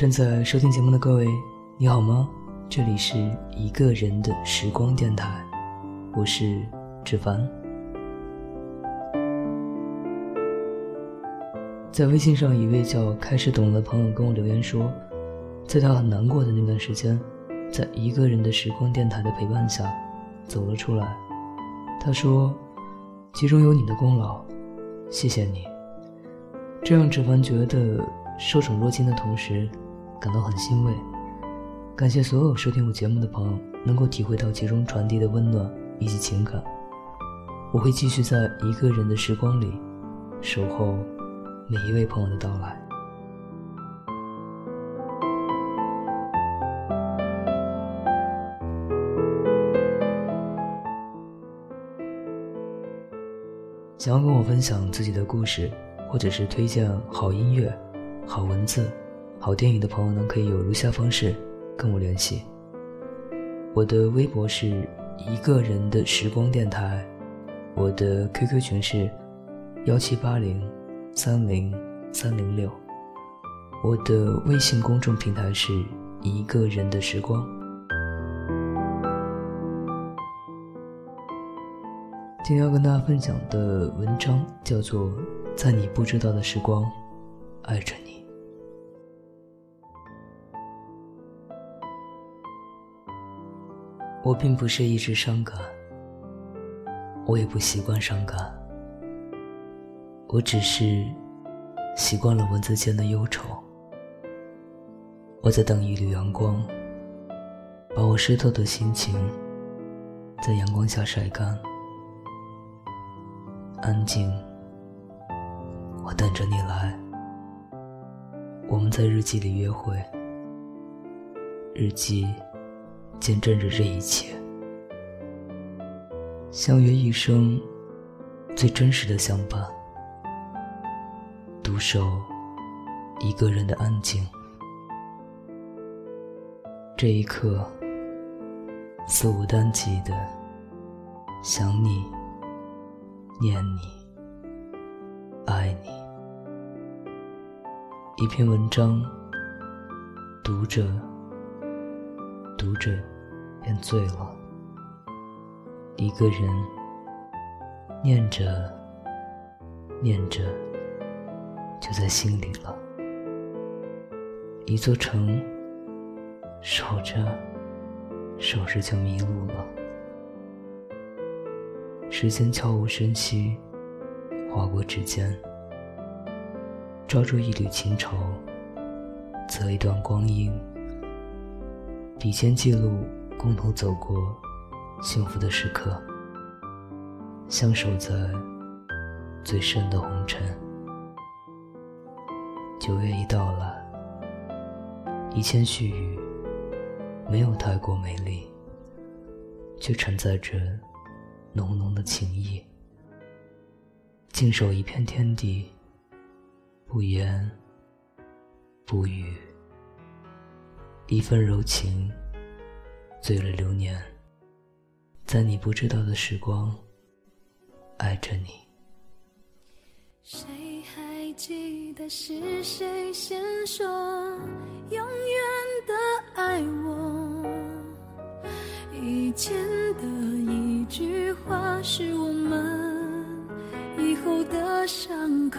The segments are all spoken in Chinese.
正在收听节目的各位，你好吗？这里是一个人的时光电台，我是志凡。在微信上，一位叫开始懂的朋友跟我留言说，在他很难过的那段时间，在一个人的时光电台的陪伴下，走了出来。他说，其中有你的功劳，谢谢你。这让志凡觉得受宠若惊的同时。感到很欣慰，感谢所有收听我节目的朋友能够体会到其中传递的温暖以及情感。我会继续在一个人的时光里，守候每一位朋友的到来。想要跟我分享自己的故事，或者是推荐好音乐、好文字。好电影的朋友呢，可以有如下方式跟我联系。我的微博是一个人的时光电台，我的 QQ 群是幺七八零三零三零六，我的微信公众平台是一个人的时光。今天要跟大家分享的文章叫做《在你不知道的时光，爱着你》。我并不是一直伤感，我也不习惯伤感，我只是习惯了文字间的忧愁。我在等一缕阳光，把我湿透的心情在阳光下晒干。安静，我等着你来。我们在日记里约会，日记。见证着这一切，相约一生最真实的相伴，独守一个人的安静。这一刻，肆无单极的想你、念你、爱你。一篇文章，读着。读着，便醉了。一个人念着，念着，就在心里了。一座城，守着，守着就迷路了。时间悄无声息划过指尖，抓住一缕情愁，择一段光阴。笔尖记录共同走过幸福的时刻，相守在最深的红尘。九月一到来，一千絮语没有太过美丽，却承载着浓浓的情意。静守一片天地，不言不语。一份柔情，醉了流年，在你不知道的时光，爱着你。谁还记得是谁先说永远的爱我？以前的一句话，是我们以后的伤口。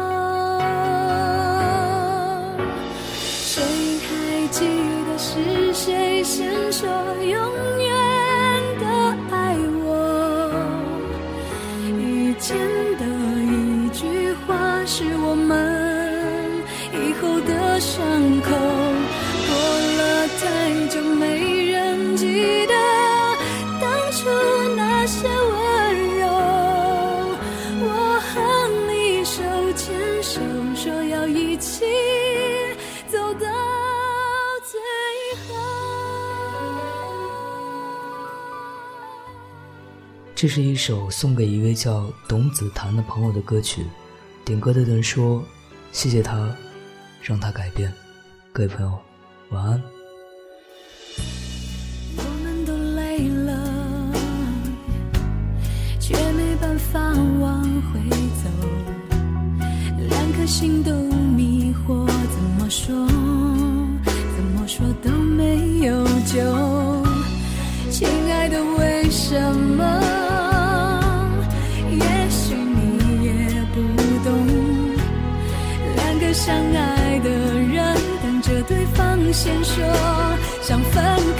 记得是谁先说永远的爱我？以前的一句话是我们这是一首送给一位叫董子涵的朋友的歌曲。点歌的人说：“谢谢他，让他改变。”各位朋友，晚安。我们都累了，却没办法往回走。两颗心都迷惑，怎么说？先说想分